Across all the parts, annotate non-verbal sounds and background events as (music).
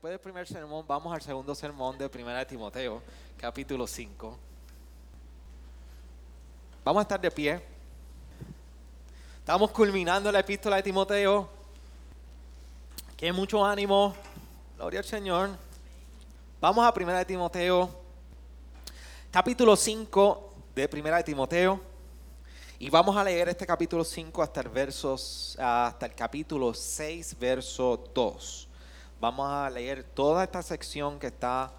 Después del primer sermón, vamos al segundo sermón de Primera de Timoteo, capítulo 5. Vamos a estar de pie. Estamos culminando la epístola de Timoteo. Que mucho ánimo. Gloria al Señor. Vamos a Primera de Timoteo, capítulo 5 de Primera de Timoteo. Y vamos a leer este capítulo 5 hasta el, versos, hasta el capítulo 6, verso 2. Vamos a leer toda esta sección que está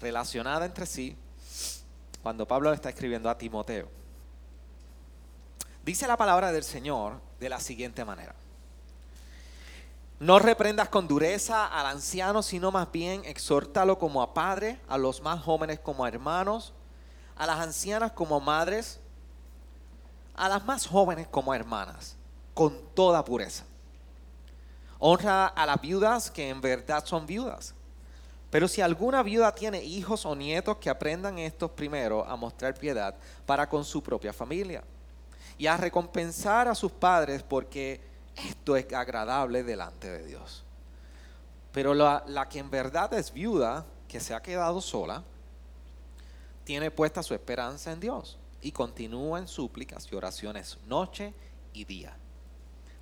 relacionada entre sí cuando Pablo está escribiendo a Timoteo. Dice la palabra del Señor de la siguiente manera. No reprendas con dureza al anciano, sino más bien exhórtalo como a padre, a los más jóvenes como a hermanos, a las ancianas como madres, a las más jóvenes como hermanas, con toda pureza. Honra a las viudas que en verdad son viudas. Pero si alguna viuda tiene hijos o nietos, que aprendan estos primero a mostrar piedad para con su propia familia y a recompensar a sus padres porque esto es agradable delante de Dios. Pero la, la que en verdad es viuda, que se ha quedado sola, tiene puesta su esperanza en Dios y continúa en súplicas y oraciones noche y día.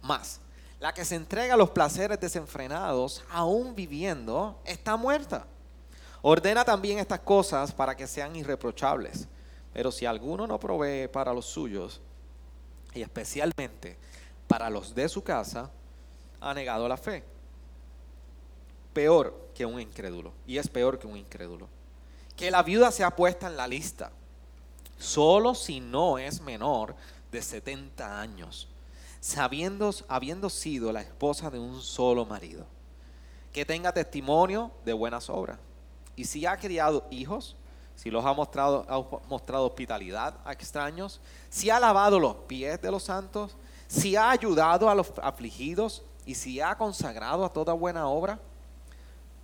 Más, la que se entrega a los placeres desenfrenados, aún viviendo, está muerta. Ordena también estas cosas para que sean irreprochables. Pero si alguno no provee para los suyos, y especialmente para los de su casa, ha negado la fe. Peor que un incrédulo. Y es peor que un incrédulo. Que la viuda sea puesta en la lista, solo si no es menor de 70 años sabiendo, habiendo sido la esposa de un solo marido, que tenga testimonio de buenas obras. Y si ha criado hijos, si los ha mostrado, ha mostrado hospitalidad a extraños, si ha lavado los pies de los santos, si ha ayudado a los afligidos y si ha consagrado a toda buena obra,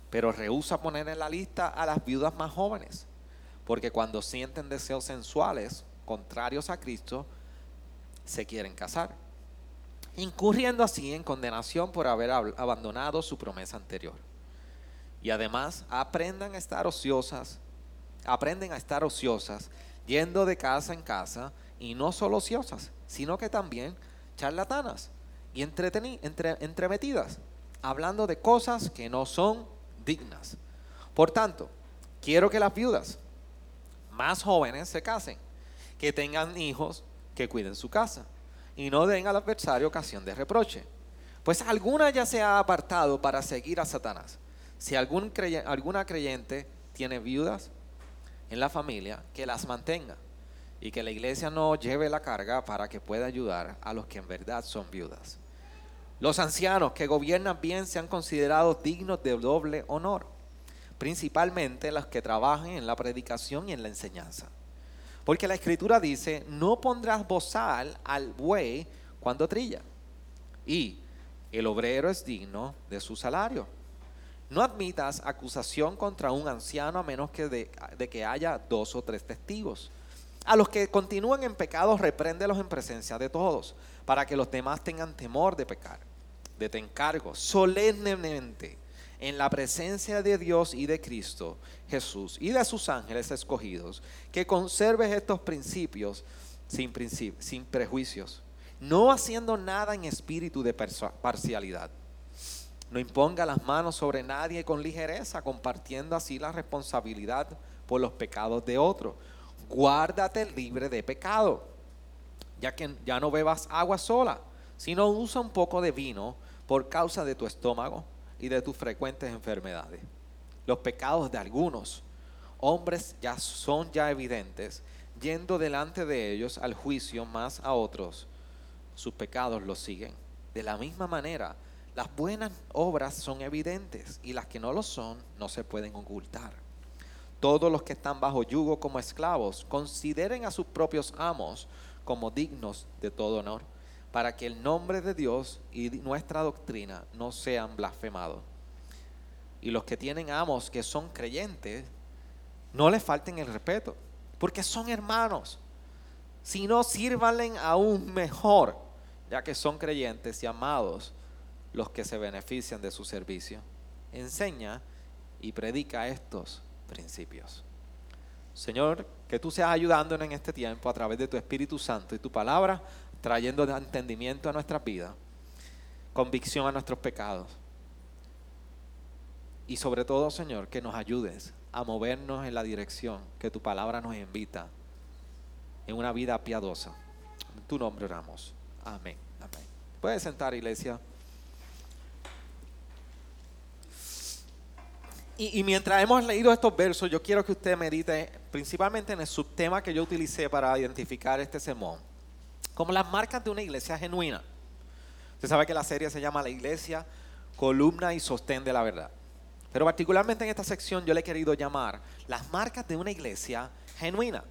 pero rehúsa poner en la lista a las viudas más jóvenes, porque cuando sienten deseos sensuales contrarios a Cristo, se quieren casar incurriendo así en condenación por haber abandonado su promesa anterior. Y además aprendan a estar ociosas, aprenden a estar ociosas, yendo de casa en casa, y no solo ociosas, sino que también charlatanas y entre, entremetidas, hablando de cosas que no son dignas. Por tanto, quiero que las viudas más jóvenes se casen, que tengan hijos, que cuiden su casa y no den al adversario ocasión de reproche. Pues alguna ya se ha apartado para seguir a Satanás. Si alguna creyente tiene viudas en la familia, que las mantenga y que la iglesia no lleve la carga para que pueda ayudar a los que en verdad son viudas. Los ancianos que gobiernan bien sean considerados dignos de doble honor, principalmente los que trabajan en la predicación y en la enseñanza. Porque la escritura dice, no pondrás bozal al buey cuando trilla. Y el obrero es digno de su salario. No admitas acusación contra un anciano a menos que de, que haya dos o tres testigos. A los que continúan en pecado, repréndelos en presencia de todos, para que los demás tengan temor de pecar. De te encargo solemnemente en la presencia de Dios y de Cristo Jesús y de sus ángeles escogidos, que conserves estos principios sin, prejuicios, no haciendo nada en espíritu de parcialidad. No imponga las manos sobre nadie con ligereza, compartiendo así la responsabilidad por los pecados de otro. Guárdate libre de pecado, ya que ya no bebas agua sola, sino usa un poco de vino por causa de tu estómago y de tus frecuentes enfermedades. Los pecados de algunos hombres ya son ya evidentes, yendo delante de ellos al juicio más a otros, sus pecados los siguen. De la misma manera, Las buenas obras son evidentes y las que no lo son no se pueden ocultar. Todos los que están bajo yugo como esclavos consideren a sus propios amos como dignos de todo honor, para que el nombre de Dios y nuestra doctrina no sean blasfemados. Y los que tienen amos que son creyentes, no les falten el respeto, porque son hermanos. Si no, sírvanle aún mejor, ya que son creyentes y amados los que se benefician de su servicio. Enseña y predica estos principios. Señor, que tú seas ayudándonos en este tiempo a través de tu Espíritu Santo y tu palabra, trayendo entendimiento a nuestras vidas, convicción a nuestros pecados. Y sobre todo, Señor, que nos ayudes a movernos en la dirección que tu palabra nos invita en una vida piadosa. En tu nombre oramos. Amén. Amén. Puedes sentar, iglesia. Y, mientras hemos leído estos versos, yo quiero que usted medite principalmente en el subtema que yo utilicé para identificar este sermón, como las marcas de una iglesia genuina. Usted sabe que la serie se llama La iglesia, columna y sostén de la verdad. Pero particularmente en esta sección yo le he querido llamar las marcas de una iglesia genuina.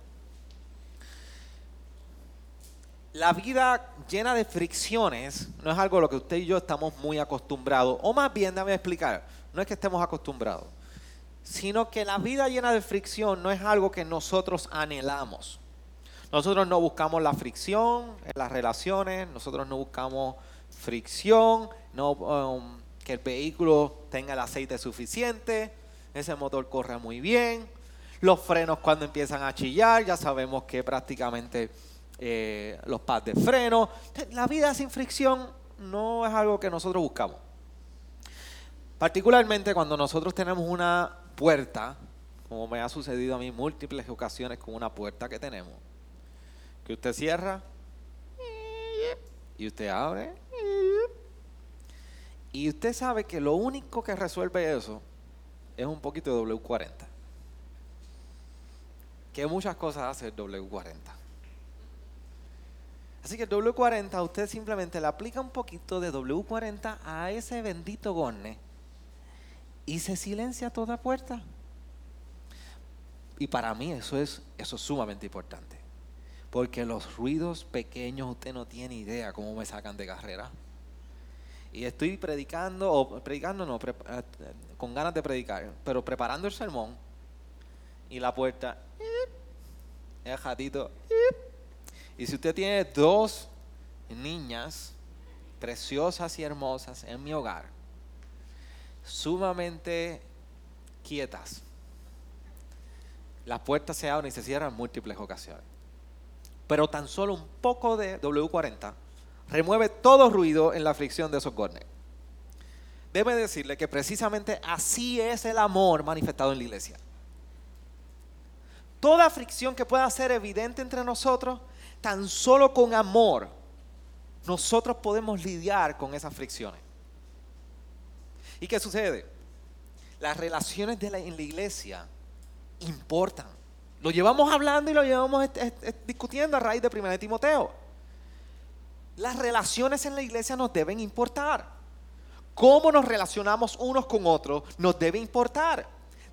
La vida llena de fricciones no es algo a lo que usted y yo estamos muy acostumbrados, o más bien, déjame explicar, no es que estemos acostumbrados, sino que la vida llena de fricción no es algo que nosotros anhelamos. Nosotros no buscamos la fricción en las relaciones, nosotros no buscamos fricción, um, que el vehículo tenga el aceite suficiente, ese motor corre muy bien, los frenos cuando empiezan a chillar, ya sabemos que prácticamente eh, los pads de freno, la vida sin fricción no es algo que nosotros buscamos. Particularmente cuando nosotros tenemos una puerta, como me ha sucedido a mí múltiples ocasiones con una puerta que tenemos, que usted cierra y usted abre. Y usted sabe que lo único que resuelve eso es un poquito de W40. Que muchas cosas hace el W40. Así que el W40 usted simplemente le aplica un poquito de W40 a ese bendito gorne y se silencia toda puerta. Y para mí eso es, eso es sumamente importante. Porque los ruidos pequeños usted no tiene idea cómo me sacan de carrera. Y estoy predicando, o predicando no, eh, con ganas de predicar, pero preparando el sermón y la puerta, el gatito. Y si usted tiene dos niñas preciosas y hermosas en mi hogar, sumamente quietas. Las puertas se abren y se cierran en múltiples ocasiones. Pero tan solo un poco de W40 remueve todo ruido en la fricción de esos gornes. Debe decirle que precisamente así es el amor manifestado en la iglesia. Toda fricción que pueda ser evidente entre nosotros, tan solo con amor, nosotros podemos lidiar con esas fricciones. ¿Y qué sucede? Las relaciones en la iglesia importan. Lo llevamos hablando y lo llevamos discutiendo a raíz de 1 Timoteo. Las relaciones en la iglesia nos deben importar. Cómo nos relacionamos unos con otros nos debe importar.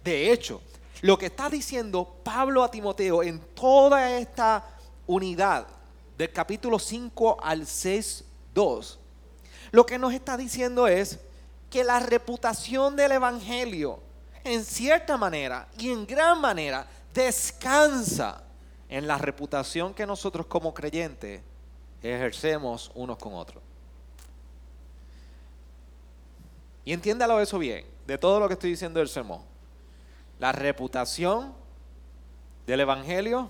De hecho, lo que está diciendo Pablo a Timoteo en toda esta unidad del capítulo 5 al 6, 2, lo que nos está diciendo es que la reputación del Evangelio, en cierta manera y en gran manera, descansa en la reputación que nosotros como creyentes ejercemos unos con otros. Y entiéndalo eso bien, de todo lo que estoy diciendo del sermón. La reputación del Evangelio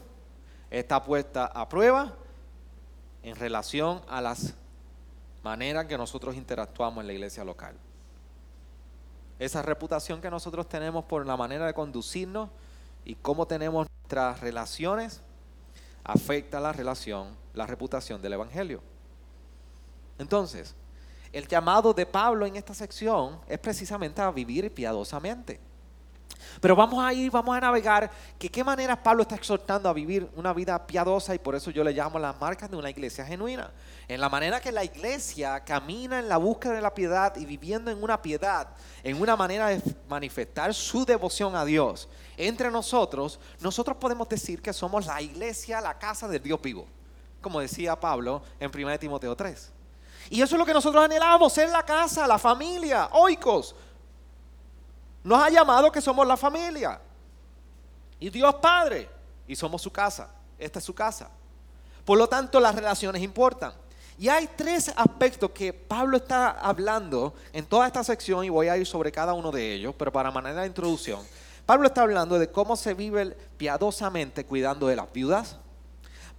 está puesta a prueba en relación a las maneras que nosotros interactuamos en la iglesia local esa reputación que nosotros tenemos por la manera de conducirnos y cómo tenemos nuestras relaciones, afecta la relación, la reputación del Evangelio. Entonces, el llamado de Pablo en esta sección es precisamente a vivir piadosamente. Pero vamos a ir, vamos a navegar, que qué manera Pablo está exhortando a vivir una vida piadosa y por eso yo le llamo las marcas de una iglesia genuina. En la manera que la iglesia camina en la búsqueda de la piedad y viviendo en una piedad, en una manera de manifestar su devoción a Dios entre nosotros, nosotros podemos decir que somos la iglesia, la casa del Dios vivo, como decía Pablo en 1 Timoteo 3. Y eso es lo que nosotros anhelamos, ser la casa, la familia, oikos, nos ha llamado que somos la familia. Y Dios Padre. Y somos su casa. Esta es su casa. Por lo tanto, las relaciones importan. Y hay tres aspectos que Pablo está hablando en toda esta sección y voy a ir sobre cada uno de ellos, pero para manera de introducción. Pablo está hablando de cómo se vive piadosamente cuidando de las viudas.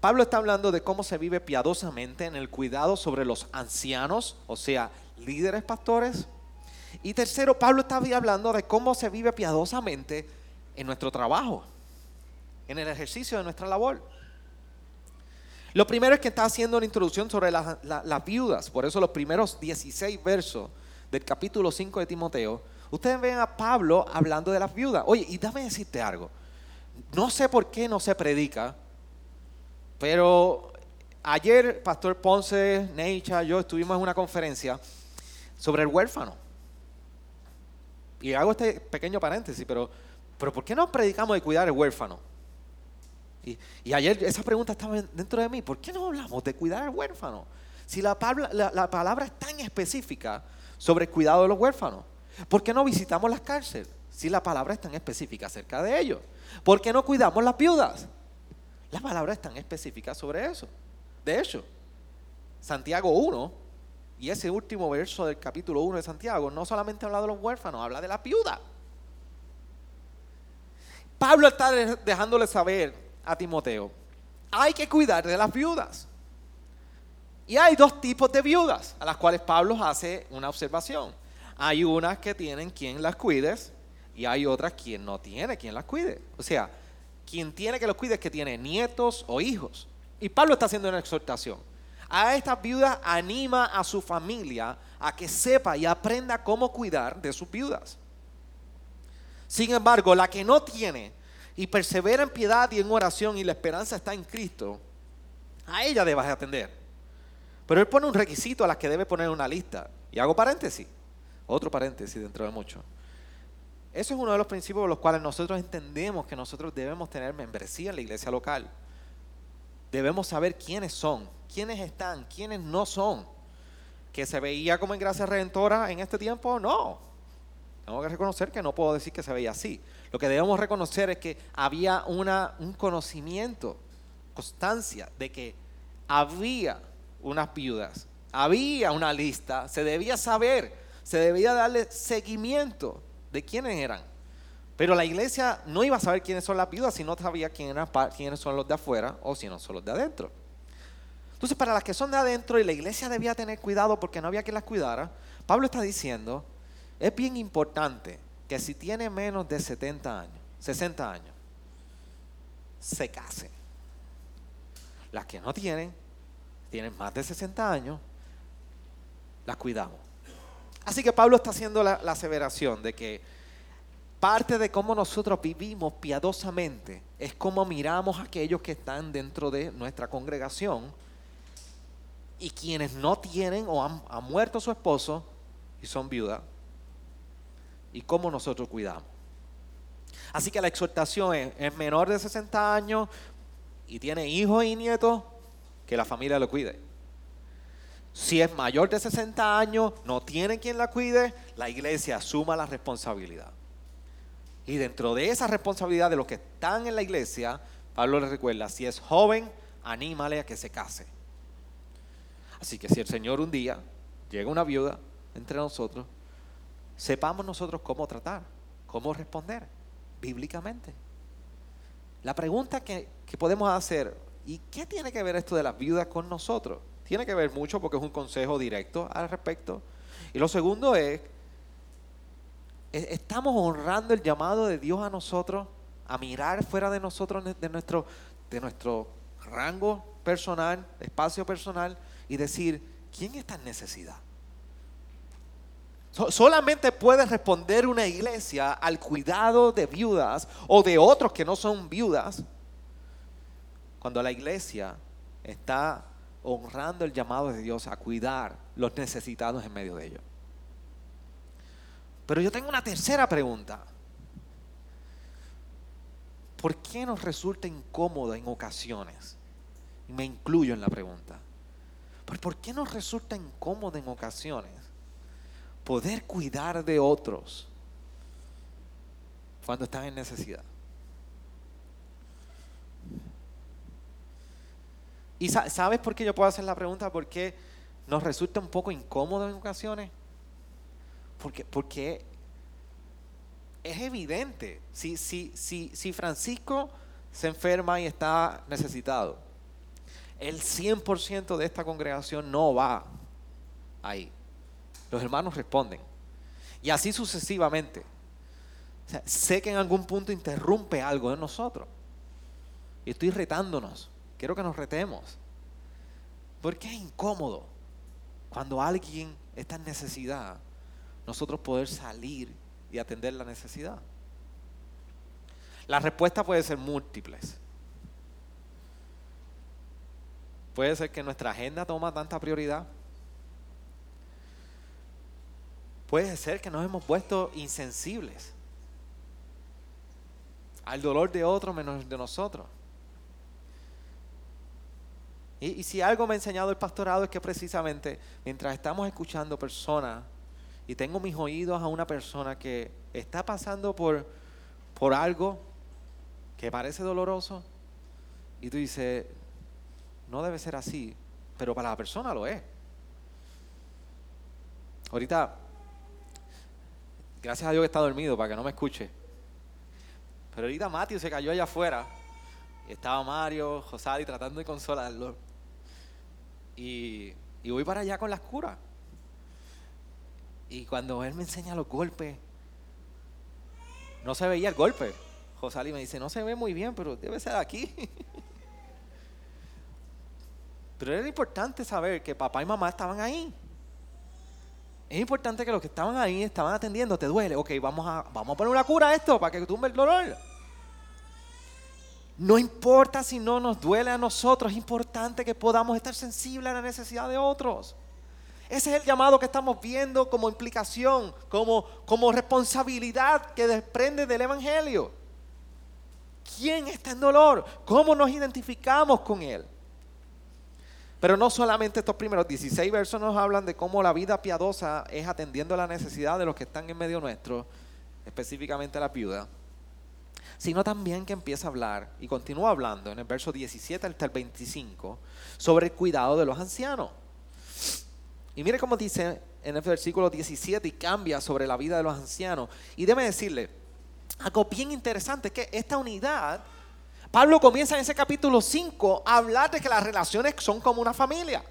Pablo está hablando de cómo se vive piadosamente en el cuidado sobre los ancianos, o sea, líderes pastores. Y tercero, Pablo está hablando de cómo se vive piadosamente en nuestro trabajo, en el ejercicio de nuestra labor. Lo primero es que está haciendo una introducción sobre las, viudas, por eso los primeros 16 versos del capítulo 5 de Timoteo, ustedes ven a Pablo hablando de las viudas. Oye, y dame decirte algo, no sé por qué no se predica, pero ayer Pastor Ponce, Neicha, yo estuvimos en una conferencia sobre el huérfano. Y hago este pequeño paréntesis, pero, pero ¿por qué no predicamos de cuidar al huérfano? Y, ayer esa pregunta estaba dentro de mí, ¿por qué no hablamos de cuidar al huérfano? Si la palabra, la, palabra es tan específica sobre el cuidado de los huérfanos, ¿por qué no visitamos las cárceles? Si la palabra es tan específica acerca de ellos, ¿por qué no cuidamos las viudas? La palabra es tan específica sobre eso. De hecho, Santiago 1 y ese último verso del capítulo 1 de Santiago no solamente habla de los huérfanos, habla de la viuda. Pablo está dejándole saber a Timoteo, hay que cuidar de las viudas. Y hay dos tipos de viudas a las cuales Pablo hace una observación. Hay unas que tienen quien las cuide y hay otras quien no tiene quien las cuide. O sea, quien tiene que los cuide es que tiene nietos o hijos. Y Pablo está haciendo una exhortación a esta viuda anima a su familia a que sepa y aprenda cómo cuidar de sus viudas. Sin embargo, la que no tiene y persevera en piedad y en oración y la esperanza está en Cristo, a ella debes atender. Pero él pone un requisito a las que debe poner una lista. Y hago paréntesis, otro paréntesis dentro de mucho. Eso es uno de los principios por los cuales nosotros entendemos que nosotros debemos tener membresía en la iglesia local. Debemos saber quiénes son, quiénes están, quiénes no son. ¿Que se veía como en gracia redentora en este tiempo? No. Tengo que reconocer que no puedo decir que se veía así. Lo que debemos reconocer es que había una, un conocimiento, constancia de que había unas viudas, había una lista, se debía saber, se debía darle seguimiento de quiénes eran. Pero la iglesia no iba a saber quiénes son las viudas si no sabía quiénes son los de afuera o si no son los de adentro. Entonces, para las que son de adentro y la iglesia debía tener cuidado porque no había quien las cuidara, Pablo está diciendo, es bien importante que si tiene menos de 70 años, 60 años, se case. Las que no tienen, tienen más de 60 años, las cuidamos. Así que Pablo está haciendo la aseveración de que parte de cómo nosotros vivimos piadosamente es cómo miramos a aquellos que están dentro de nuestra congregación y quienes no tienen o han, muerto su esposo y son viudas, y cómo nosotros cuidamos. Así que la exhortación es, es menor de 60 años y tiene hijos y nietos, que la familia lo cuide. Si es mayor de 60 años, no tiene quien la cuide, la iglesia asuma la responsabilidad. Y dentro de esa responsabilidad de los que están en la iglesia, Pablo les recuerda, si es joven, anímale a que se case. Así que si el Señor un día llega una viuda entre nosotros, sepamos nosotros cómo tratar, cómo responder bíblicamente. La pregunta que, podemos hacer, ¿y qué tiene que ver esto de las viudas con nosotros? Tiene que ver mucho porque es un consejo directo al respecto. Y lo segundo es, ¿estamos honrando el llamado de Dios a nosotros a mirar fuera de nosotros, de nuestro, de nuestro rango personal, espacio personal? y decir, ¿quién está en necesidad? solamente puede responder una iglesia al cuidado de viudas o de otros que no son viudas cuando la iglesia está honrando el llamado de Dios a cuidar los necesitados en medio de ellos. Pero yo tengo una tercera pregunta. ¿Por qué nos resulta incómodo en ocasiones? Me incluyo en la pregunta. ¿Por qué nos resulta incómodo en ocasiones poder cuidar de otros cuando están en necesidad? ¿Y sabes por qué yo puedo hacer la pregunta? ¿Por qué nos resulta un poco incómodo en ocasiones? Porque, porque es evidente. Si, si, si, si Francisco se enferma y está necesitado, el 100% de esta congregación no va ahí. Los hermanos responden. Y así sucesivamente. sé que en algún punto interrumpe algo en nosotros. Y estoy retándonos. Quiero que nos retemos. Porque es incómodo cuando alguien está en necesidad, nosotros poder salir y atender la necesidad. La respuesta puede ser múltiples. Puede ser que nuestra agenda toma tanta prioridad. Puede ser que nos hemos puesto insensibles al dolor de otro menos de nosotros. Y, si algo me ha enseñado el pastorado es que precisamente mientras estamos escuchando personas y tengo mis oídos a una persona que está pasando por, por algo que parece doloroso y tú dices, no debe ser así, pero para la persona lo es. Ahorita, gracias a Dios que está dormido para que no me escuche. Pero ahorita Matthew se cayó allá afuera. Y estaba Mario, Josali tratando de consolarlo. Y, y voy para allá con las curas. Y cuando él me enseña los golpes, no se veía el golpe. Josali me dice, no se ve muy bien, pero debe ser aquí. (laughs) pero era importante saber que papá y mamá estaban ahí. Es importante que los que estaban ahí estaban atendiendo. ¿Te duele? Ok, vamos a, vamos a poner una cura a esto para que tumbe el dolor. No importa si no nos duele a nosotros, es importante que podamos estar sensibles a la necesidad de otros. Ese es el llamado que estamos viendo como implicación, como, como responsabilidad que desprende del Evangelio. ¿Quién está en dolor? ¿Cómo nos identificamos con Él? Pero no solamente estos primeros 16 versos nos hablan de cómo la vida piadosa es atendiendo la necesidad de los que están en medio nuestro, específicamente la viuda sino también que empieza a hablar y continúa hablando en el verso 17 hasta el 25 sobre el cuidado de los ancianos. Y mire cómo dice en el versículo 17 y cambia sobre la vida de los ancianos. Y déme decirle, algo bien interesante, que esta unidad, Pablo comienza en ese capítulo 5 a hablar de que las relaciones son como una familia.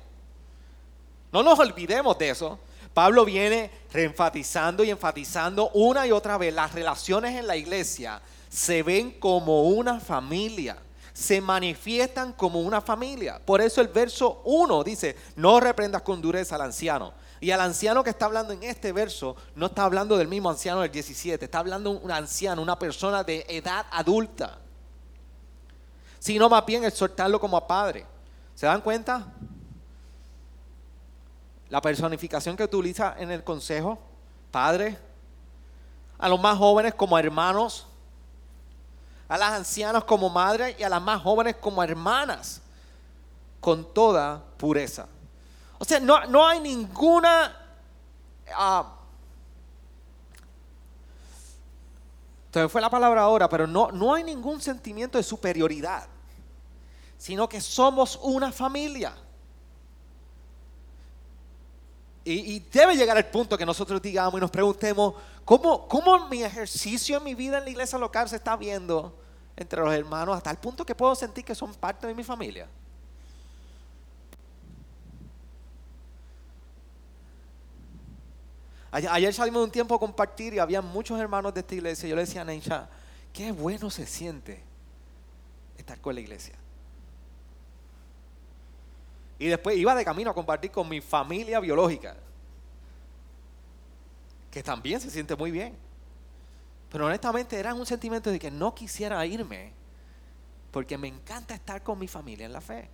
No nos olvidemos de eso. Pablo viene reenfatizando y enfatizando una y otra vez las relaciones en la iglesia se ven como una familia, se manifiestan como una familia. Por eso el verso 1 dice, no reprendas con dureza al anciano. Y al anciano que está hablando en este verso, no está hablando del mismo anciano del 17, está hablando un anciano, una persona de edad adulta. Sino más bien exhortarlo como a padre. ¿Se dan cuenta? La personificación que utiliza en el consejo, padre, a los más jóvenes como hermanos, a las ancianas como madres y a las más jóvenes como hermanas, con toda pureza. O sea, no, hay ninguna... Uh, fue la palabra ahora, pero no, no hay ningún sentimiento de superioridad, sino que somos una familia. Y, debe llegar el punto que nosotros digamos y nos preguntemos, ¿cómo, ¿cómo mi ejercicio en mi vida en la iglesia local se está viendo entre los hermanos hasta el punto que puedo sentir que son parte de mi familia? Ayer salimos de un tiempo a compartir y había muchos hermanos de esta iglesia. Yo le decía a Neisha, qué bueno se siente estar con la iglesia. Y después iba de camino a compartir con mi familia biológica. que también se siente muy bien. Pero honestamente era un sentimiento de que no quisiera irme porque me encanta estar con mi familia en la fe.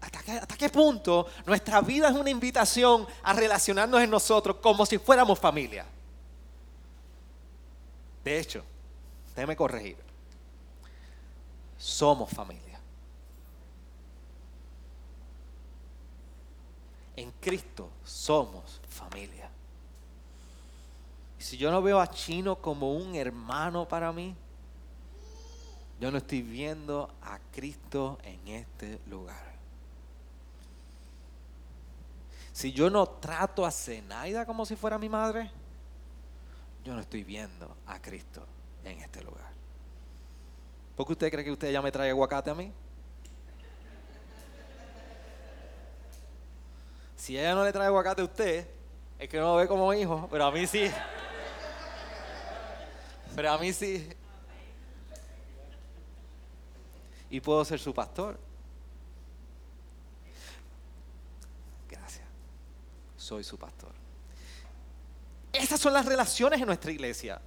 ¿Hasta qué, ¿Hasta qué, punto nuestra vida es una invitación a relacionarnos en nosotros como si fuéramos familia? De hecho, déjeme corregir. Somos familia. En Cristo somos si yo no veo a Chino como un hermano para mí, yo no estoy viendo a Cristo en este lugar. Si yo no trato a Zenaida como si fuera mi madre, yo no estoy viendo a Cristo en este lugar. ¿Por qué usted cree que usted ya me trae aguacate a mí? Si ella no le trae aguacate a usted, es que no lo ve como hijo, pero a mí sí. Pero a mí sí. Y puedo ser su pastor. Gracias. Soy su pastor. Estas son las relaciones en nuestra iglesia.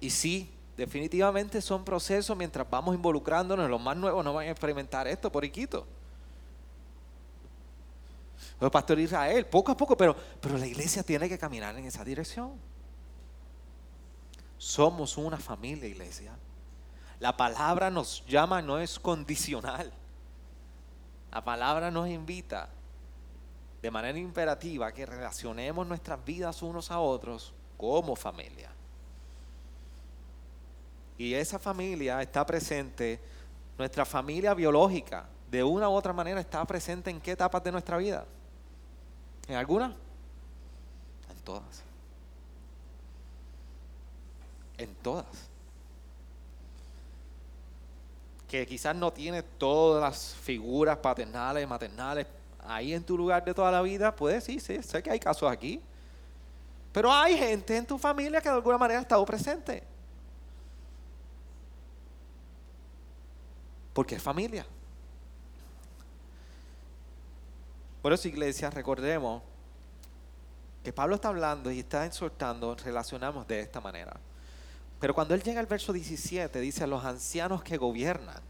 Y sí, definitivamente son procesos mientras vamos involucrándonos. Los más nuevos no van a experimentar esto por iquito. Pastor Israel, poco a poco, pero, pero la iglesia tiene que caminar en esa dirección. Somos una familia, iglesia. La palabra nos llama, no es condicional. La palabra nos invita de manera imperativa que relacionemos nuestras vidas unos a otros como familia. Y esa familia está presente, nuestra familia biológica, de una u otra manera está presente en qué etapas de nuestra vida. ¿En alguna? En todas. En todas. Que quizás no tiene todas las figuras paternales, maternales, ahí en tu lugar de toda la vida, pues sí, sí, sé que hay casos aquí. Pero hay gente en tu familia que de alguna manera ha estado presente. Porque es familia. Por eso, iglesia, recordemos que Pablo está hablando y está exhortando, relacionamos de esta manera. Pero cuando él llega al verso 17, dice a los ancianos que gobiernan.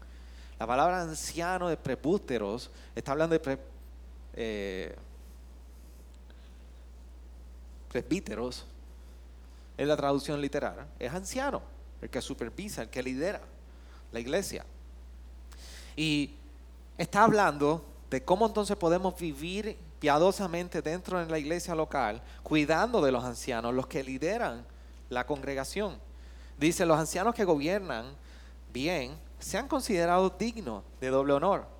La palabra anciano de prepúteros está hablando de eh, presbíteros, es la traducción literal, es anciano, el que supervisa, el que lidera la iglesia. Y está hablando de cómo entonces podemos vivir piadosamente dentro de la iglesia local, cuidando de los ancianos, los que lideran la congregación. Dice, los ancianos que gobiernan bien sean considerados dignos de doble honor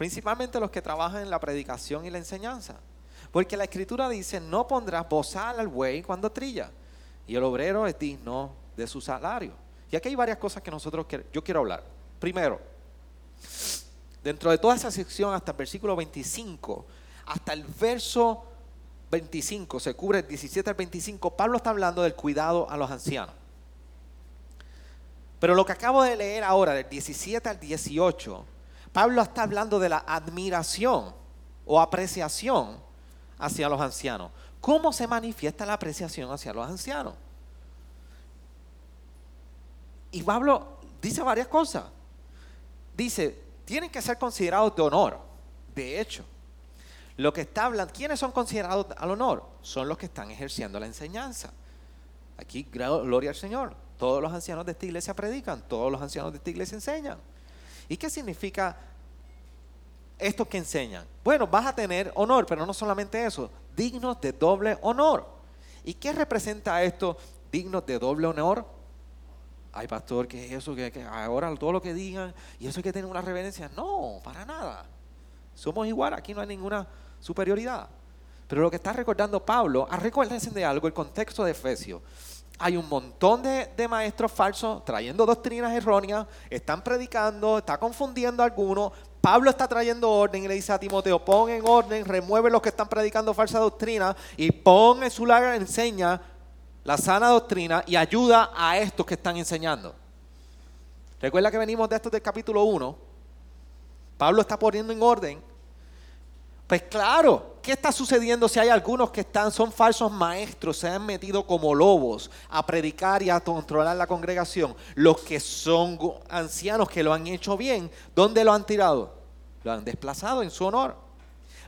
principalmente los que trabajan en la predicación y la enseñanza. Porque la escritura dice, no pondrás bozal al buey cuando trilla, y el obrero es digno de su salario. Y aquí hay varias cosas que nosotros yo quiero hablar. Primero, dentro de toda esa sección hasta el versículo 25, hasta el verso 25, se cubre el 17 al 25, Pablo está hablando del cuidado a los ancianos. Pero lo que acabo de leer ahora, del 17 al 18, Pablo está hablando de la admiración o apreciación hacia los ancianos. ¿Cómo se manifiesta la apreciación hacia los ancianos? Y Pablo dice varias cosas. Dice, tienen que ser considerados de honor. De hecho, lo que está hablando, ¿quiénes son considerados al honor? Son los que están ejerciendo la enseñanza. Aquí, gloria al Señor. Todos los ancianos de esta iglesia predican, todos los ancianos de esta iglesia enseñan. ¿Y qué significa esto que enseñan? Bueno, vas a tener honor, pero no solamente eso, dignos de doble honor. ¿Y qué representa esto, dignos de doble honor? Ay, pastor, ¿qué es eso? que, ahora todo lo que digan y eso hay que tener una reverencia. No, para nada. Somos igual, aquí no hay ninguna superioridad. Pero lo que está recordando Pablo, a recordarse de algo, el contexto de Efesios hay un montón de, maestros falsos trayendo doctrinas erróneas, están predicando, está confundiendo a algunos. Pablo está trayendo orden y le dice a Timoteo, pon en orden, remueve los que están predicando falsa doctrina y pon en su lagar, enseña la sana doctrina y ayuda a estos que están enseñando. Recuerda que venimos de esto del capítulo 1. Pablo está poniendo en orden. Pues claro, ¿qué está sucediendo si hay algunos que están, son falsos maestros, se han metido como lobos a predicar y a controlar la congregación? Los que son ancianos que lo han hecho bien, ¿dónde lo han tirado? Lo han desplazado en su honor.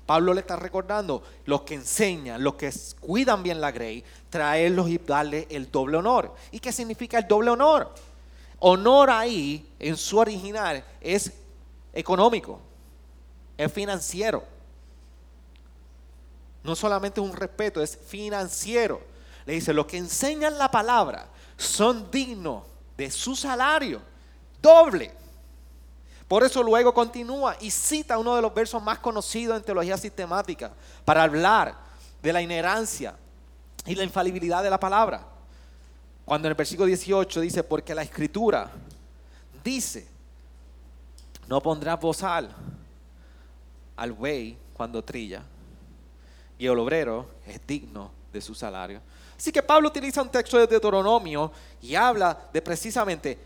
Pablo le está recordando, los que enseñan, los que cuidan bien la grey, traerlos y darle el doble honor. ¿Y qué significa el doble honor? Honor ahí, en su original, es económico, es financiero. No solamente es un respeto, es financiero. Le dice, los que enseñan la palabra son dignos de su salario doble. Por eso luego continúa y cita uno de los versos más conocidos en teología sistemática para hablar de la inherencia y la infalibilidad de la palabra. Cuando en el versículo 18 dice, porque la escritura dice, no pondrás bozal al buey cuando trilla, y el obrero es digno de su salario. Así que Pablo utiliza un texto de Deuteronomio y habla de precisamente,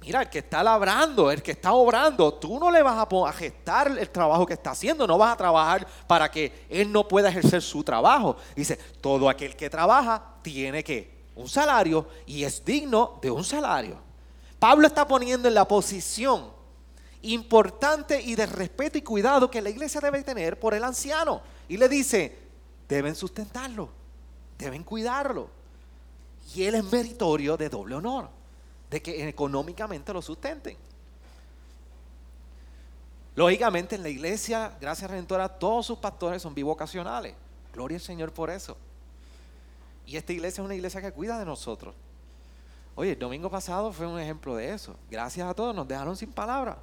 mira, el que está labrando, el que está obrando, tú no le vas a, gestar el trabajo que está haciendo, no vas a trabajar para que él no pueda ejercer su trabajo. Dice, todo aquel que trabaja tiene que un salario y es digno de un salario. Pablo está poniendo en la posición importante y de respeto y cuidado que la iglesia debe tener por el anciano. Y le dice, deben sustentarlo, deben cuidarlo. Y él es meritorio de doble honor, de que económicamente lo sustenten. Lógicamente en la iglesia, gracias Redentora, todos sus pastores son bivocacionales. Gloria al Señor por eso. Y esta iglesia es una iglesia que cuida de nosotros. Oye, el domingo pasado fue un ejemplo de eso. Gracias a todos, nos dejaron sin palabras.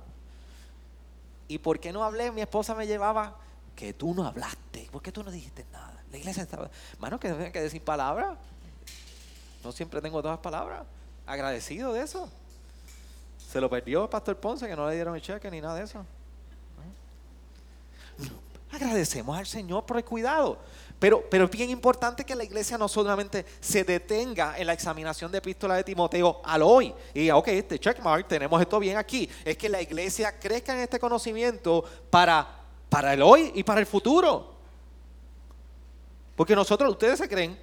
¿Y por qué no hablé? Mi esposa me llevaba que tú no hablaste. ¿Por qué tú no dijiste nada? La iglesia estaba. Mano, que tengo que decir palabras. No siempre tengo todas palabras. Agradecido de eso. Se lo perdió el pastor Ponce, que no le dieron el cheque ni nada de eso. Agradecemos al Señor por el cuidado. Pero, pero es bien importante que la iglesia no solamente se detenga en la examinación de epístola de Timoteo al hoy. Y diga, ok, este checkmark, tenemos esto bien aquí. Es que la iglesia crezca en este conocimiento para, para el hoy y para el futuro. Porque nosotros, ustedes se creen,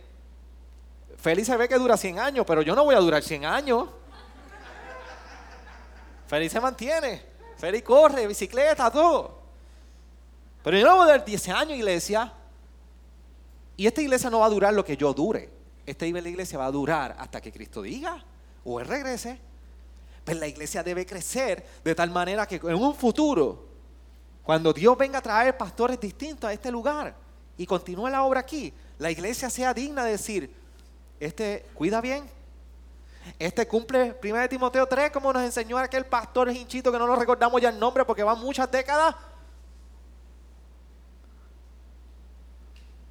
Félix se ve que dura 100 años, pero yo no voy a durar 100 años. Félix se mantiene. Félix corre, bicicleta, todo. Pero yo no voy a durar 10 años, iglesia. Y esta iglesia no va a durar lo que yo dure. Esta iglesia va a durar hasta que Cristo diga o Él regrese. Pero la iglesia debe crecer de tal manera que en un futuro, cuando Dios venga a traer pastores distintos a este lugar y continúe la obra aquí, la iglesia sea digna de decir, este cuida bien, este cumple 1 Timoteo 3 como nos enseñó aquel pastor hinchito que no nos recordamos ya el nombre porque van muchas décadas.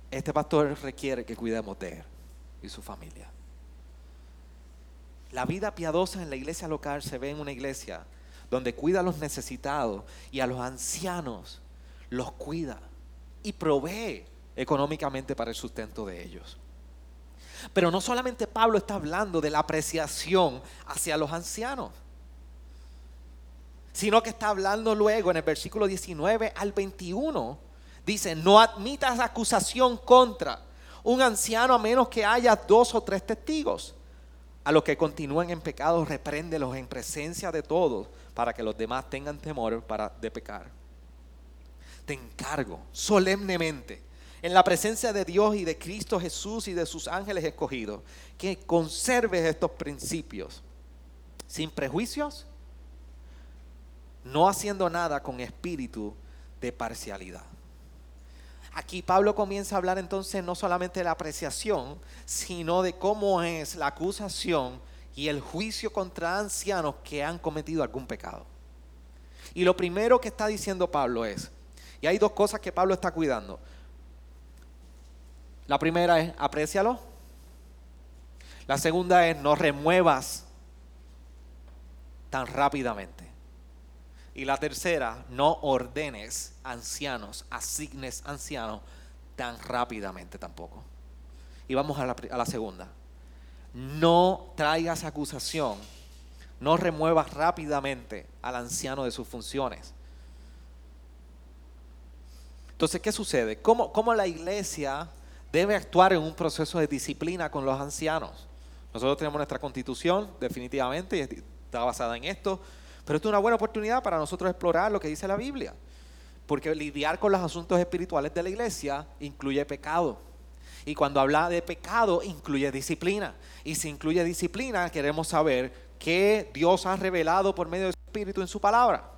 Este pastor requiere que cuidemos de él y su familia. La vida piadosa en la iglesia local se ve en una iglesia donde cuida a los necesitados y a los ancianos, los cuida y provee económicamente para el sustento de ellos. Pero no solamente Pablo está hablando de la apreciación hacia los ancianos, sino que está hablando luego en el versículo 19 al 21 Dice, no admitas acusación contra un anciano a menos que haya dos o tres testigos. A los que continúen en pecado, repréndelos en presencia de todos para que los demás tengan temor para, de pecar. Te encargo solemnemente en la presencia de Dios y de Cristo Jesús y de sus ángeles escogidos, que conserves estos principios sin prejuicios, no haciendo nada con espíritu de parcialidad. Aquí Pablo comienza a hablar entonces no solamente de la apreciación, sino de cómo es la acusación y el juicio contra ancianos que han cometido algún pecado. Y lo primero que está diciendo Pablo es, y hay dos cosas que Pablo está cuidando. La primera es, aprécialo. La segunda es, no remuevas tan rápidamente. Y la tercera, no ordenes ancianos, asignes ancianos tan rápidamente tampoco. Y vamos a la, a la segunda. No traigas acusación, no remuevas rápidamente al anciano de sus funciones. Entonces, ¿qué sucede? ¿Cómo, ¿Cómo, la iglesia debe actuar en un proceso de disciplina con los ancianos? Nosotros tenemos nuestra constitución, definitivamente, y está basada en esto, pero esto es una buena oportunidad para nosotros explorar lo que dice la Biblia, porque lidiar con los asuntos espirituales de la iglesia incluye pecado. Y cuando habla de pecado, incluye disciplina. Y si incluye disciplina, queremos saber qué Dios ha revelado por medio de su Espíritu en su palabra.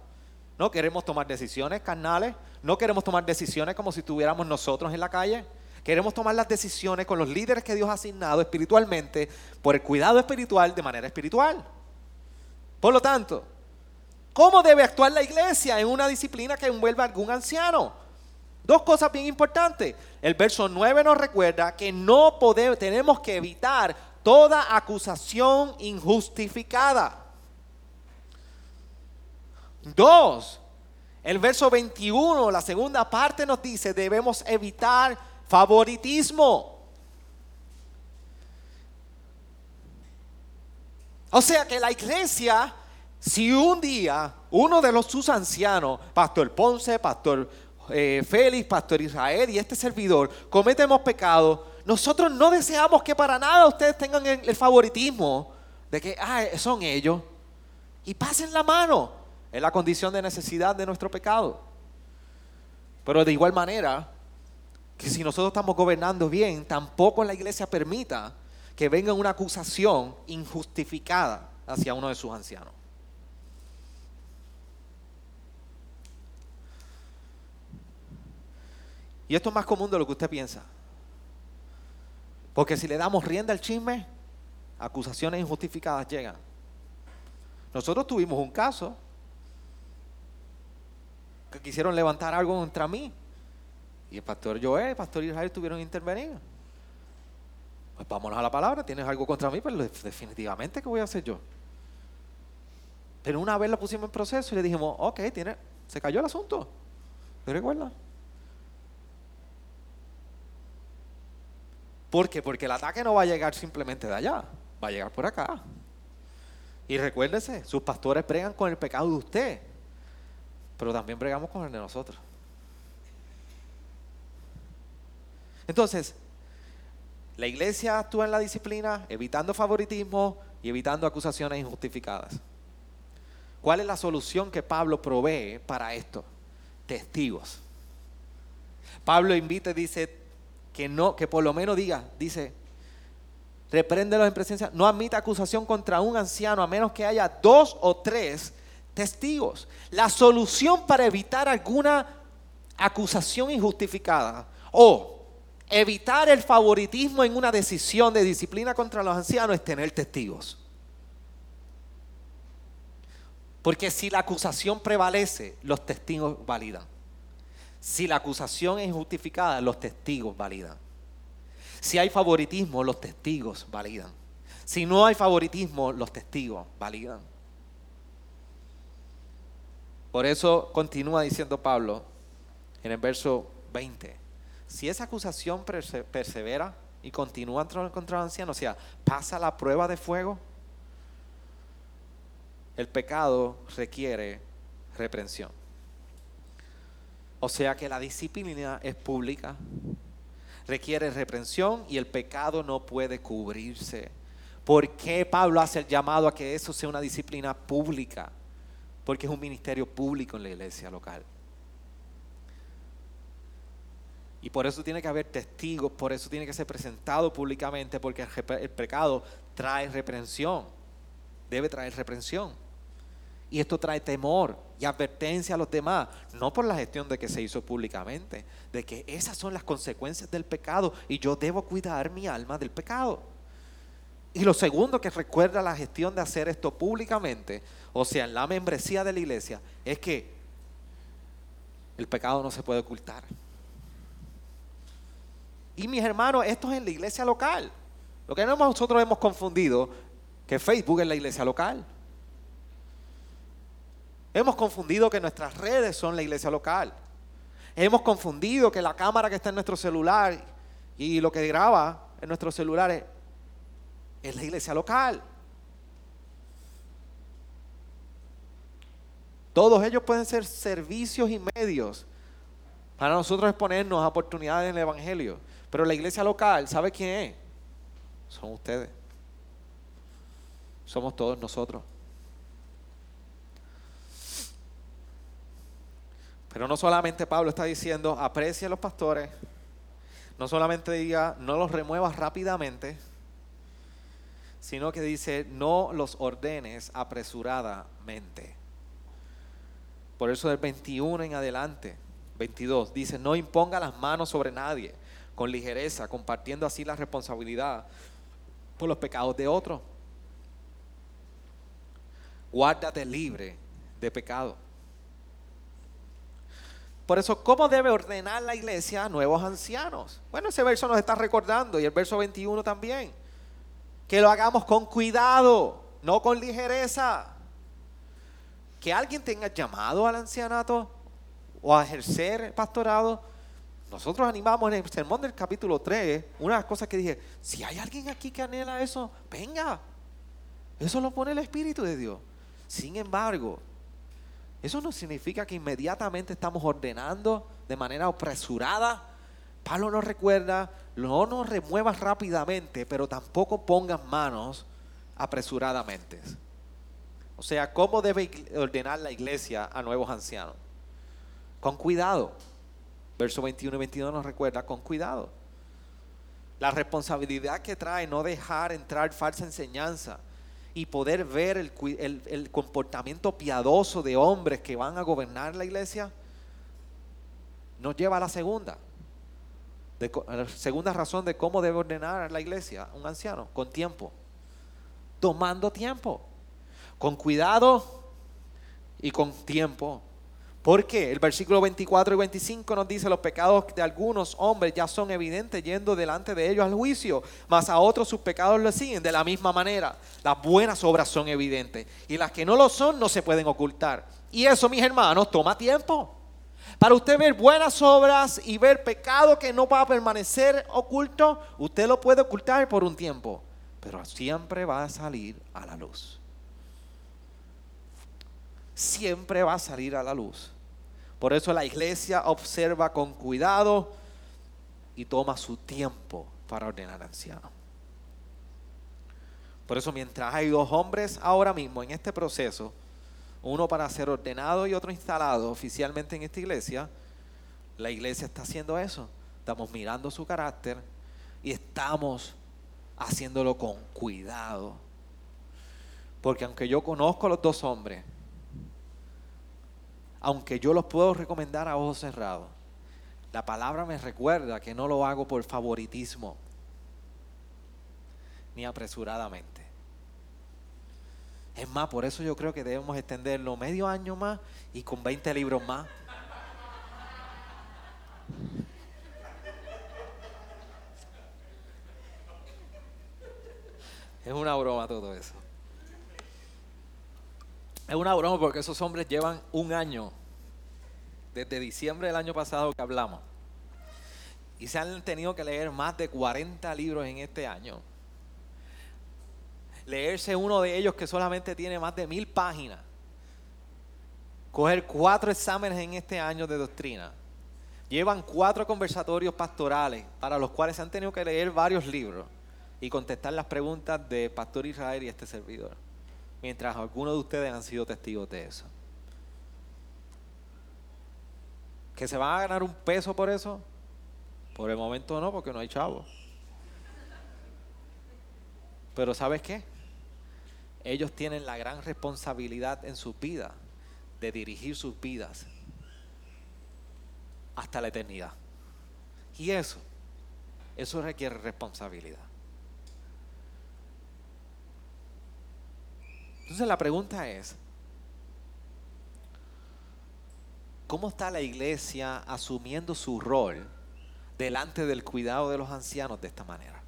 No queremos tomar decisiones carnales, no queremos tomar decisiones como si estuviéramos nosotros en la calle. Queremos tomar las decisiones con los líderes que Dios ha asignado espiritualmente por el cuidado espiritual de manera espiritual. Por lo tanto, ¿cómo debe actuar la iglesia en una disciplina que envuelva a algún anciano? Dos cosas bien importantes. El verso 9 nos recuerda que no podemos, tenemos que evitar toda acusación injustificada. Dos, el verso 21, la segunda parte nos dice, debemos evitar favoritismo. O sea que la iglesia, si un día uno de los sus ancianos, Pastor Ponce, Pastor eh, Félix, Pastor Israel y este servidor cometemos pecado, nosotros no deseamos que para nada ustedes tengan el, favoritismo de que ah, son ellos. Y pasen la mano en la condición de necesidad de nuestro pecado. Pero de igual manera, que si nosotros estamos gobernando bien, tampoco la iglesia permita que venga una acusación injustificada hacia uno de sus ancianos. Y esto es más común de lo que usted piensa. Porque si le damos rienda al chisme, acusaciones injustificadas llegan. Nosotros tuvimos un caso que quisieron levantar algo contra mí. Y el pastor Joel el pastor Israel tuvieron que intervenir. Pues vámonos a la palabra, tienes algo contra mí, pues definitivamente, ¿qué voy a hacer yo? Pero una vez lo pusimos en proceso y le dijimos, ok, tiene, se cayó el asunto. ¿Te recuerdas? ¿Por qué? Porque el ataque no va a llegar simplemente de allá, va a llegar por acá. Y recuérdese, sus pastores bregan con el pecado de usted, pero también bregamos con el de nosotros. Entonces, la iglesia actúa en la disciplina, evitando favoritismo y evitando acusaciones injustificadas. ¿Cuál es la solución que Pablo provee para esto? Testigos. Pablo invita y dice, que no, que por lo menos diga, dice, repréndelos en presencia, no admita acusación contra un anciano a menos que haya dos o tres testigos. La solución para evitar alguna acusación injustificada o evitar el favoritismo en una decisión de disciplina contra los ancianos es tener testigos. Porque si la acusación prevalece, los testigos validan. Si la acusación es injustificada, los testigos validan. Si hay favoritismo, los testigos validan. Si no hay favoritismo, los testigos validan. Por eso continúa diciendo Pablo en el verso 20. Si esa acusación persevera y continúa contra el anciano, o sea, pasa la prueba de fuego, el pecado requiere reprensión. O sea que la disciplina es pública, requiere reprensión y el pecado no puede cubrirse. ¿Por qué Pablo hace el llamado a que eso sea una disciplina pública? Porque es un ministerio público en la iglesia local. Y por eso tiene que haber testigos, por eso tiene que ser presentado públicamente, porque el, pecado trae reprensión, debe traer reprensión. Y esto trae temor y advertencia a los demás, no por la gestión de que se hizo públicamente, de que esas son las consecuencias del pecado y yo debo cuidar mi alma del pecado. Y lo segundo que recuerda la gestión de hacer esto públicamente, o sea, en la membresía de la iglesia, es que el pecado no se puede ocultar. Y mis hermanos, esto es en la iglesia local. Lo que nosotros hemos confundido, que Facebook es la iglesia local. Hemos confundido que nuestras redes son la iglesia local. Hemos confundido que la cámara que está en nuestro celular y lo que graba en nuestros celulares es la iglesia local. Todos ellos pueden ser servicios y medios Para nosotros exponernos a oportunidades en el Evangelio. Pero la iglesia local, ¿sabe quién es? Son ustedes. Somos todos nosotros. Pero no solamente Pablo está diciendo, aprecia a los pastores, no solamente diga, no los remuevas rápidamente, sino que dice, no los ordenes apresuradamente. Por eso del 21 en adelante, 22, dice, no imponga las manos sobre nadie con ligereza, compartiendo así la responsabilidad por los pecados de otros. Guárdate libre de pecado. Por eso, ¿cómo debe ordenar la iglesia a nuevos ancianos? Bueno, ese verso nos está recordando y el verso 21 también. Que lo hagamos con cuidado, no con ligereza. Que alguien tenga llamado al ancianato o a ejercer pastorado. Nosotros animamos en el sermón del capítulo 3, una de las cosas que dije, si hay alguien aquí que anhela eso, venga. Eso lo pone el Espíritu de Dios. Sin embargo, eso no significa que inmediatamente estamos ordenando de manera apresurada. Pablo nos recuerda, no nos remuevas rápidamente, pero tampoco pongas manos apresuradamente. O sea, ¿cómo debe ordenar la iglesia a nuevos ancianos? Con cuidado. Verso 21 y 22 nos recuerda, con cuidado. La responsabilidad que trae no dejar entrar falsa enseñanza y poder ver el, comportamiento piadoso de hombres que van a gobernar la iglesia, nos lleva a la segunda. la segunda razón de cómo debe ordenar la iglesia un anciano, con tiempo. Tomando tiempo. Con cuidado y con tiempo. ¿Por qué? El versículo 24 y 25 nos dice, los pecados de algunos hombres ya son evidentes yendo delante de ellos al juicio, mas a otros sus pecados lo siguen de la misma manera. Las buenas obras son evidentes y las que no lo son no se pueden ocultar. Y eso, mis hermanos, toma tiempo. Para usted ver buenas obras y ver pecado que no va a permanecer oculto, usted lo puede ocultar por un tiempo, pero siempre va a salir a la luz siempre va a salir a la luz. Por eso la iglesia observa con cuidado y toma su tiempo para ordenar ancianos. Por eso mientras hay dos hombres ahora mismo en este proceso, uno para ser ordenado y otro instalado oficialmente en esta iglesia, la iglesia está haciendo eso. Estamos mirando su carácter y estamos haciéndolo con cuidado. Porque aunque yo conozco a los dos hombres, aunque yo los puedo recomendar a ojos cerrados, la palabra me recuerda que no lo hago por favoritismo ni apresuradamente. Es más, por eso yo creo que debemos extenderlo medio año más y con 20 libros más. Es una broma todo eso. Es una broma porque esos hombres llevan un año, desde diciembre del año pasado que hablamos, y se han tenido que leer más de 40 libros en este año. Leerse uno de ellos que solamente tiene más de mil páginas. Coger cuatro exámenes en este año de doctrina. Llevan cuatro conversatorios pastorales para los cuales se han tenido que leer varios libros y contestar las preguntas de Pastor Israel y este servidor mientras algunos de ustedes han sido testigos de eso. ¿Que se van a ganar un peso por eso? Por el momento no, porque no hay chavos. Pero ¿sabes qué? Ellos tienen la gran responsabilidad en su vida de dirigir sus vidas hasta la eternidad. Y eso, eso requiere responsabilidad. Entonces la pregunta es, ¿cómo está la iglesia asumiendo su rol delante del cuidado de los ancianos de esta manera?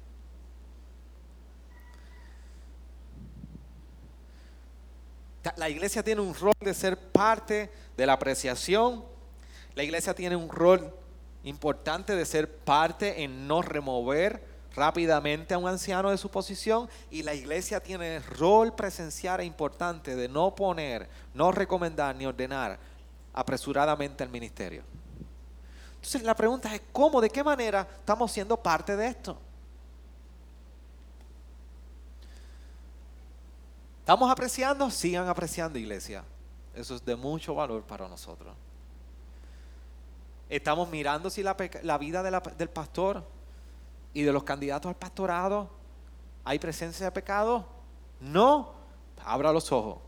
La iglesia tiene un rol de ser parte de la apreciación. La iglesia tiene un rol importante de ser parte en no remover rápidamente a un anciano de su posición y la iglesia tiene el rol presencial e importante de no poner, no recomendar ni ordenar apresuradamente al ministerio. Entonces la pregunta es, ¿cómo, de qué manera estamos siendo parte de esto? ¿Estamos apreciando? Sigan apreciando, iglesia. Eso es de mucho valor para nosotros. Estamos mirando si la, vida del pastor y de los candidatos al pastorado hay presencia de pecado. No, abra los ojos.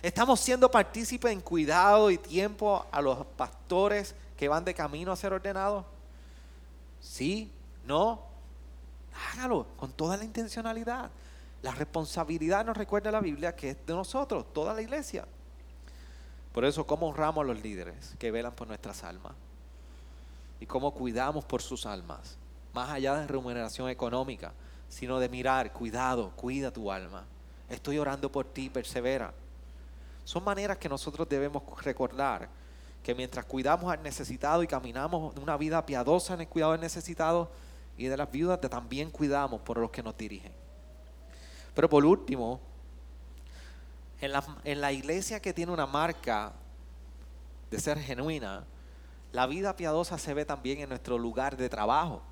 Estamos siendo partícipes en cuidado y tiempo a los pastores que van de camino a ser ordenados. Sí, no, hágalo con toda la intencionalidad. La responsabilidad nos recuerda la Biblia que es de nosotros, toda la iglesia. Por eso, ¿cómo honramos a los líderes que velan por nuestras almas? Y cómo cuidamos por sus almas, más allá de remuneración económica, sino de mirar, cuidado, cuida tu alma. Estoy orando por ti, persevera. Son maneras que nosotros debemos recordar que mientras cuidamos al necesitado y caminamos una vida piadosa en el cuidado del necesitado, y de las viudas también cuidamos por los que nos dirigen. Pero por último, en la, en la iglesia que tiene una marca de ser genuina, la vida piadosa se ve también en nuestro lugar de trabajo.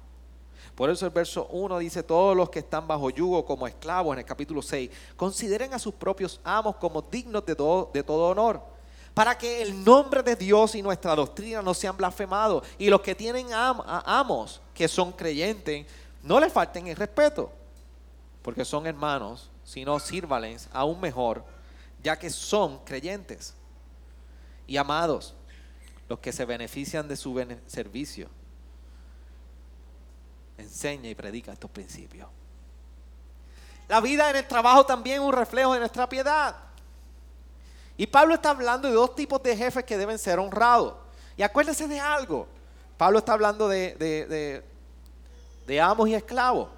Por eso el verso 1 dice, todos los que están bajo yugo como esclavos en el capítulo 6, consideren a sus propios amos como dignos de todo, de todo honor para que el nombre de Dios y nuestra doctrina no sean blasfemados. Y los que tienen amos, que son creyentes, no les falten el respeto, porque son hermanos, sino sírvales aún mejor, ya que son creyentes y amados, los que se benefician de su servicio. Enseña y predica estos principios. La vida en el trabajo también es un reflejo de nuestra piedad. Y Pablo está hablando de dos tipos de jefes que deben ser honrados. Y acuérdense de algo. Pablo está hablando de, de, amos y esclavos.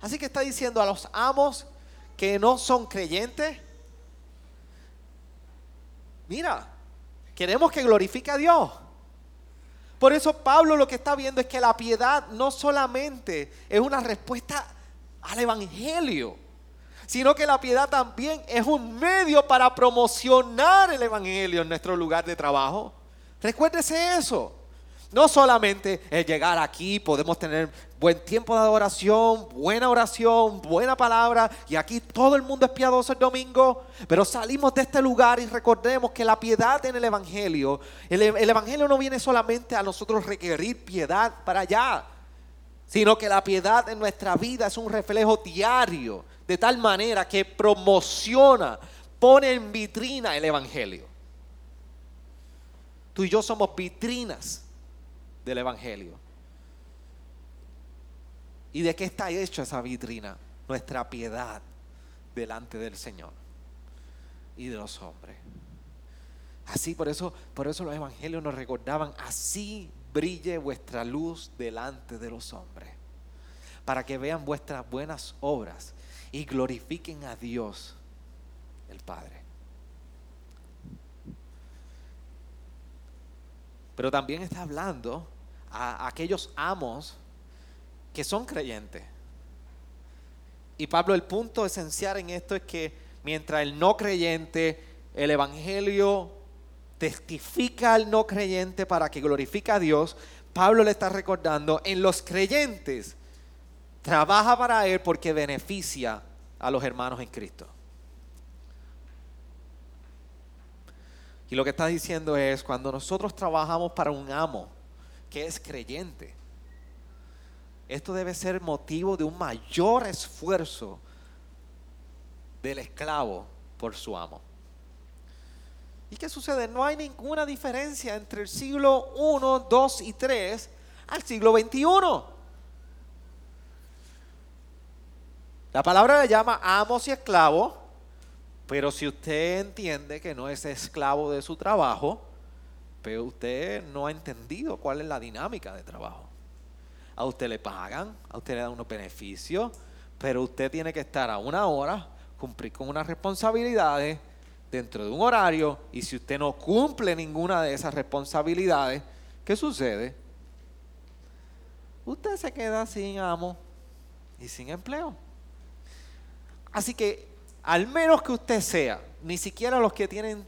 Así que está diciendo a los amos que no son creyentes, mira, queremos que glorifique a Dios. Por eso Pablo lo que está viendo es que la piedad no solamente es una respuesta al Evangelio, sino que la piedad también es un medio para promocionar el Evangelio en nuestro lugar de trabajo. Recuérdese eso. No solamente el llegar aquí, podemos tener buen tiempo de adoración, buena oración, buena palabra, y aquí todo el mundo es piadoso el domingo, pero salimos de este lugar y recordemos que la piedad en el Evangelio, el, el Evangelio no viene solamente a nosotros requerir piedad para allá, sino que la piedad en nuestra vida es un reflejo diario de tal manera que promociona, pone en vitrina el Evangelio. Tú y yo somos vitrinas del Evangelio. ¿Y de qué está hecha esa vitrina? Nuestra piedad delante del Señor y de los hombres. Así, por eso, por eso los evangelios nos recordaban, así brille vuestra luz delante de los hombres, para que vean vuestras buenas obras y glorifiquen a Dios el Padre. Pero también está hablando a aquellos amos que son creyentes. Y Pablo, el punto esencial en esto es que mientras el no creyente, el Evangelio testifica al no creyente para que glorifique a Dios, Pablo le está recordando en los creyentes Trabaja para Él porque beneficia a los hermanos en Cristo. Y lo que está diciendo es, cuando nosotros trabajamos para un amo que es creyente, esto debe ser motivo de un mayor esfuerzo del esclavo por su amo. ¿Y qué sucede? No hay ninguna diferencia entre el siglo 1, 2 y 3 al siglo 21. La palabra le llama amos y esclavos, pero si usted entiende que no es esclavo de su trabajo, pero usted no ha entendido cuál es la dinámica de trabajo. A usted le pagan, a usted le dan unos beneficios, pero usted tiene que estar a una hora, cumplir con unas responsabilidades dentro de un horario, y si usted no cumple ninguna de esas responsabilidades, ¿qué sucede? Usted se queda sin amo y sin empleo. Así que al menos que usted sea, ni siquiera los que tienen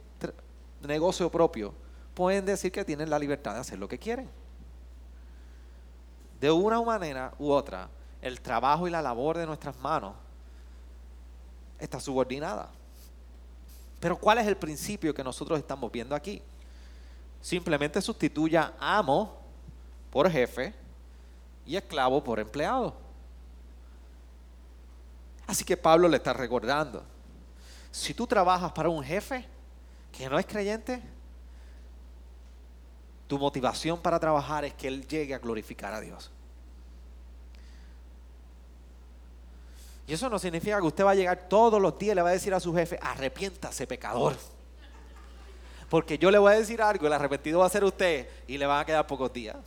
negocio propio, pueden decir que tienen la libertad de hacer lo que quieren. De una manera u otra, el trabajo y la labor de nuestras manos está subordinada. Pero ¿cuál es el principio que nosotros estamos viendo aquí? Simplemente sustituya amo por jefe y esclavo por empleado. Así que Pablo le está recordando, si tú trabajas para un jefe que no es creyente, tu motivación para trabajar es que él llegue a glorificar a Dios. Y eso no significa que usted va a llegar todos los días y le va a decir a su jefe, arrepiéntase pecador. Porque yo le voy a decir algo, el arrepentido va a ser usted y le van a quedar pocos días.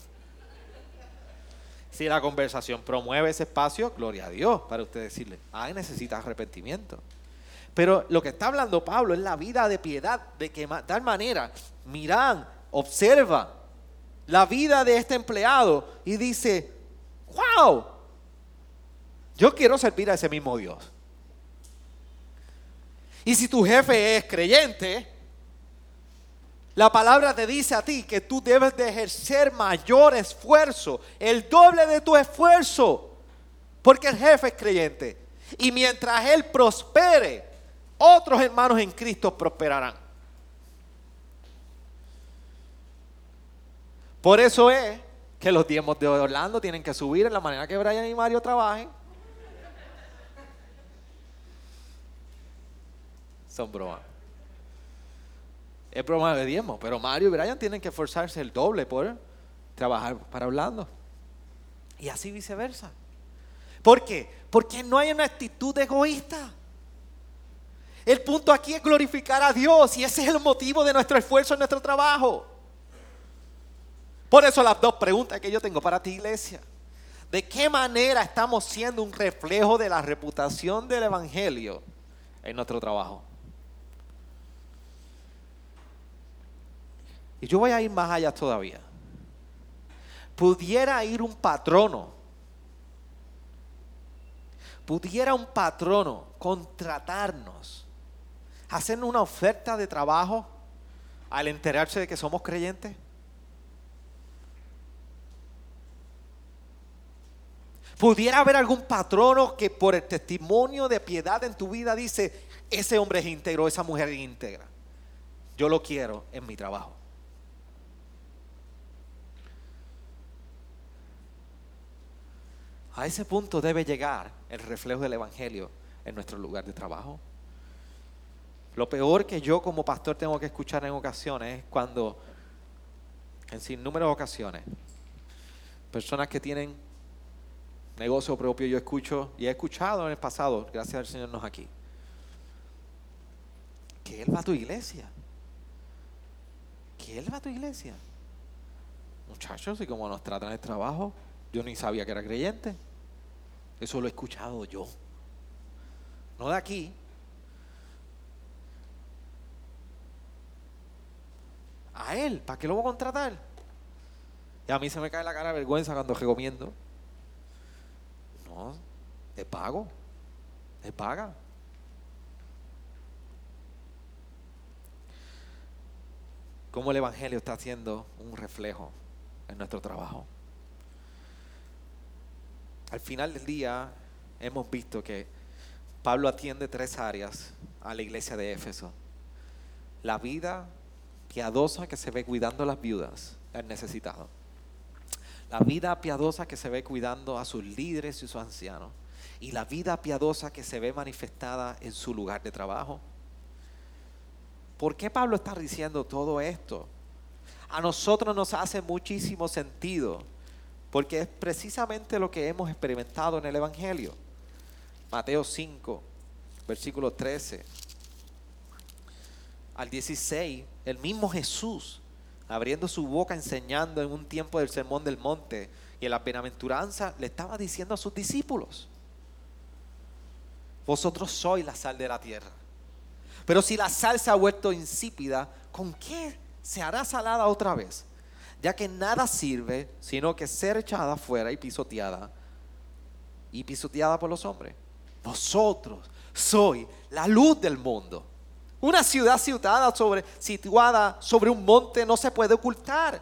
Si la conversación promueve ese espacio, gloria a Dios para usted decirle, ay, necesita arrepentimiento. Pero lo que está hablando Pablo es la vida de piedad, de que de tal manera, miran, observa la vida de este empleado y dice, wow, yo quiero servir a ese mismo Dios. Y si tu jefe es creyente, la palabra te dice a ti que tú debes de ejercer mayor esfuerzo, el doble de tu esfuerzo, porque el jefe es creyente. Y mientras él prospere, otros hermanos en Cristo prosperarán. Por eso es que los diezmos de Orlando tienen que subir en la manera que Brian y Mario trabajen. Son bromas. Es broma de diezmo, pero Mario y Brian tienen que esforzarse el doble por trabajar para Orlando. Y así viceversa. ¿Por qué? Porque no hay una actitud egoísta. El punto aquí es glorificar a Dios y ese es el motivo de nuestro esfuerzo en nuestro trabajo. Por eso las dos preguntas que yo tengo para ti, iglesia. ¿De qué manera estamos siendo un reflejo de la reputación del Evangelio en nuestro trabajo? Y yo voy a ir más allá todavía. Pudiera ir un patrono, pudiera un patrono contratarnos, hacernos una oferta de trabajo al enterarse de que somos creyentes. Pudiera haber algún patrono que por el testimonio de piedad en tu vida dice, ese hombre es íntegro, esa mujer es íntegra. Yo lo quiero en mi trabajo. A ese punto debe llegar el reflejo del Evangelio en nuestro lugar de trabajo. Lo peor que yo como pastor tengo que escuchar en ocasiones es cuando, en sin número de ocasiones, personas que tienen negocio propio, yo escucho y he escuchado en el pasado, gracias al Señor nos aquí, que Él va a tu iglesia. Que Él va a tu iglesia. Muchachos, y como nos tratan el trabajo, yo ni sabía que era creyente. Eso lo he escuchado yo. No de aquí. A él, ¿para qué lo voy a contratar? Y a mí se me cae la cara vergüenza cuando recomiendo. No, te pago. Te paga. Cómo el Evangelio está haciendo un reflejo en nuestro trabajo. Al final del día hemos visto que Pablo atiende tres áreas a la iglesia de Éfeso. La vida piadosa que se ve cuidando a las viudas, el necesitado. La vida piadosa que se ve cuidando a sus líderes y sus ancianos. Y la vida piadosa que se ve manifestada en su lugar de trabajo. ¿Por qué Pablo está diciendo todo esto? A nosotros nos hace muchísimo sentido porque es precisamente lo que hemos experimentado en el Evangelio. Mateo 5, versículo 13 al 16, el mismo Jesús, abriendo su boca, enseñando en un tiempo del sermón del monte y en la bienaventuranza, le estaba diciendo a sus discípulos, vosotros sois la sal de la tierra. Pero si la sal se ha vuelto insípida, ¿con qué se hará salada otra vez? ya que nada sirve sino que ser echada fuera y pisoteada, y pisoteada por los hombres. Vosotros sois la luz del mundo. Una ciudad situada sobre, un monte no se puede ocultar,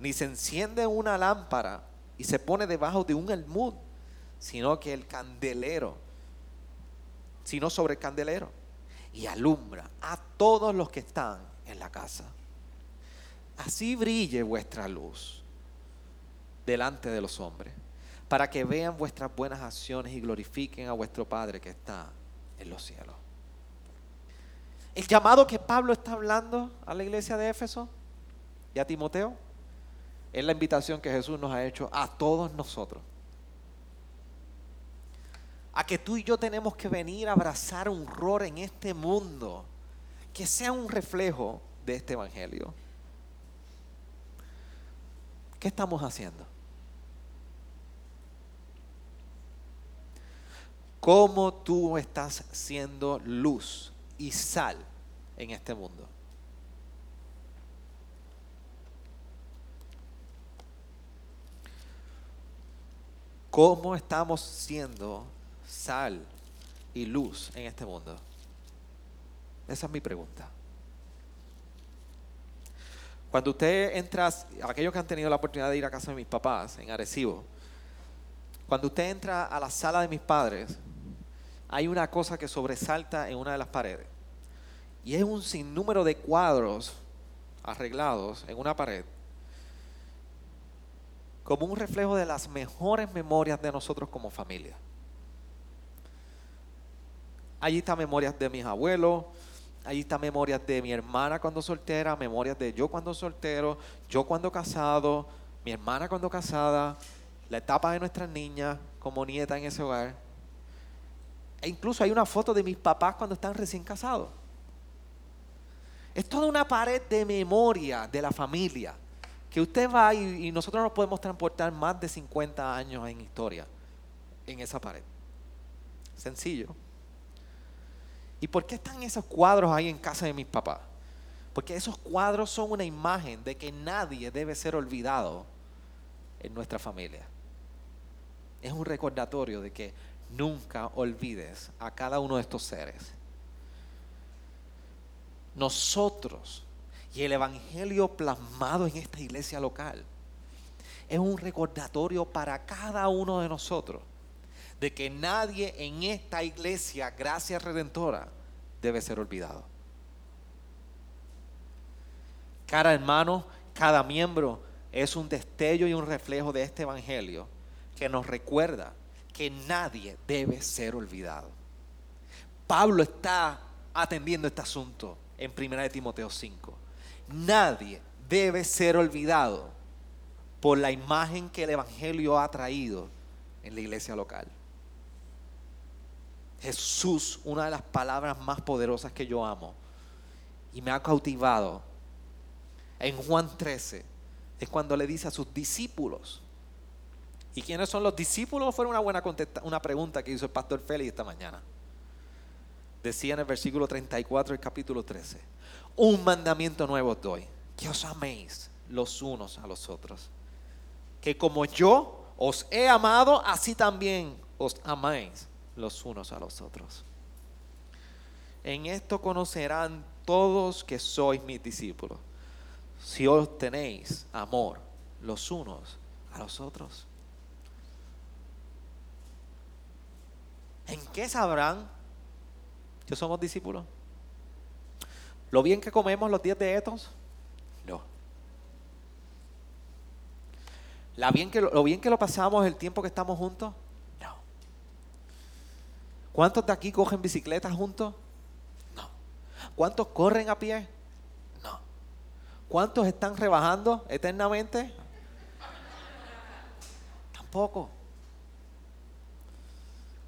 ni se enciende una lámpara y se pone debajo de un almud, sino que el candelero, sino sobre el candelero, y alumbra a todos los que están en la casa. Así brille vuestra luz delante de los hombres, para que vean vuestras buenas acciones y glorifiquen a vuestro Padre que está en los cielos. El llamado que Pablo está hablando a la iglesia de Éfeso y a Timoteo es la invitación que Jesús nos ha hecho a todos nosotros. A que tú y yo tenemos que venir a abrazar un rol en este mundo que sea un reflejo de este evangelio. ¿Qué estamos haciendo? ¿Cómo tú estás siendo luz y sal en este mundo? ¿Cómo estamos siendo sal y luz en este mundo? Esa es mi pregunta. Cuando usted entra, aquellos que han tenido la oportunidad de ir a casa de mis papás en Arecibo, cuando usted entra a la sala de mis padres, hay una cosa que sobresalta en una de las paredes. Y es un sinnúmero de cuadros arreglados en una pared, como un reflejo de las mejores memorias de nosotros como familia. Allí están memorias de mis abuelos, allí están memorias de mi hermana cuando soltera, memorias de yo cuando soltero, yo cuando casado, mi hermana cuando casada, la etapa de nuestras niñas como nieta en ese hogar. E incluso hay una foto de mis papás cuando están recién casados. Es toda una pared de memoria de la familia. Que usted va y, y nosotros nos podemos transportar más de 50 años en historia en esa pared. Sencillo. ¿Y por qué están esos cuadros ahí en casa de mis papás? Porque esos cuadros son una imagen de que nadie debe ser olvidado en nuestra familia. Es un recordatorio de que nunca olvides a cada uno de estos seres. Nosotros y el Evangelio plasmado en esta iglesia local es un recordatorio para cada uno de nosotros de que nadie en esta iglesia, gracia redentora, debe ser olvidado. Cada hermano, cada miembro es un destello y un reflejo de este evangelio que nos recuerda que nadie debe ser olvidado. Pablo está atendiendo este asunto en 1 Timoteo 5. Nadie debe ser olvidado por la imagen que el Evangelio ha traído en la iglesia local. Jesús, una de las palabras más poderosas que yo amo y me ha cautivado en Juan 13, es cuando le dice a sus discípulos, ¿Y quiénes son los discípulos? Fue una buena una pregunta que hizo el pastor Félix esta mañana. Decía en el versículo 34 del capítulo 13, un mandamiento nuevo os doy, que os améis los unos a los otros. Que como yo os he amado, así también os améis los unos a los otros. En esto conocerán todos que sois mis discípulos, si os tenéis amor los unos a los otros. ¿En qué sabrán que somos discípulos? ¿Lo bien que comemos los días de estos? No. ¿La bien que, ¿Lo bien que lo pasamos el tiempo que estamos juntos? No. ¿Cuántos de aquí cogen bicicleta juntos? No. ¿Cuántos corren a pie? No. ¿Cuántos están rebajando eternamente? Tampoco.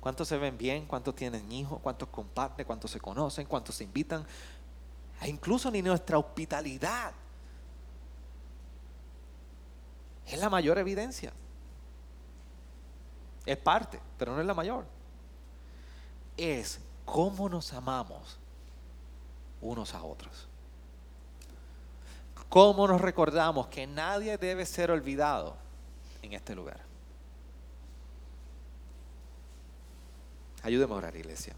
¿Cuántos se ven bien? ¿Cuántos tienen hijos? ¿Cuántos comparten? ¿Cuántos se conocen? ¿Cuántos se invitan? E incluso ni nuestra hospitalidad es la mayor evidencia. Es parte, pero no es la mayor. Es cómo nos amamos unos a otros. Cómo nos recordamos que nadie debe ser olvidado en este lugar. Ayúdeme a orar, iglesia.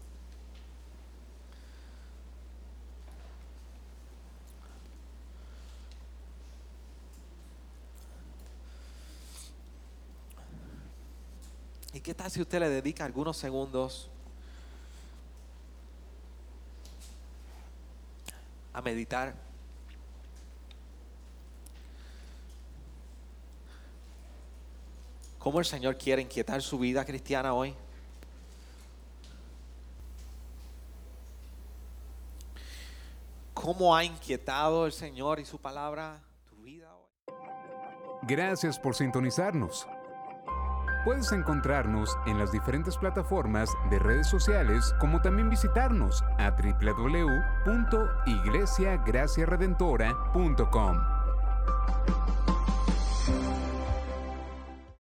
¿Y qué tal si usted le dedica algunos segundos a meditar? ¿Cómo el Señor quiere inquietar su vida cristiana hoy? ¿Cómo ha inquietado el Señor y su palabra tu vida? Gracias por sintonizarnos. Puedes encontrarnos en las diferentes plataformas de redes sociales como también visitarnos a www.iglesiagraciaredentora.com.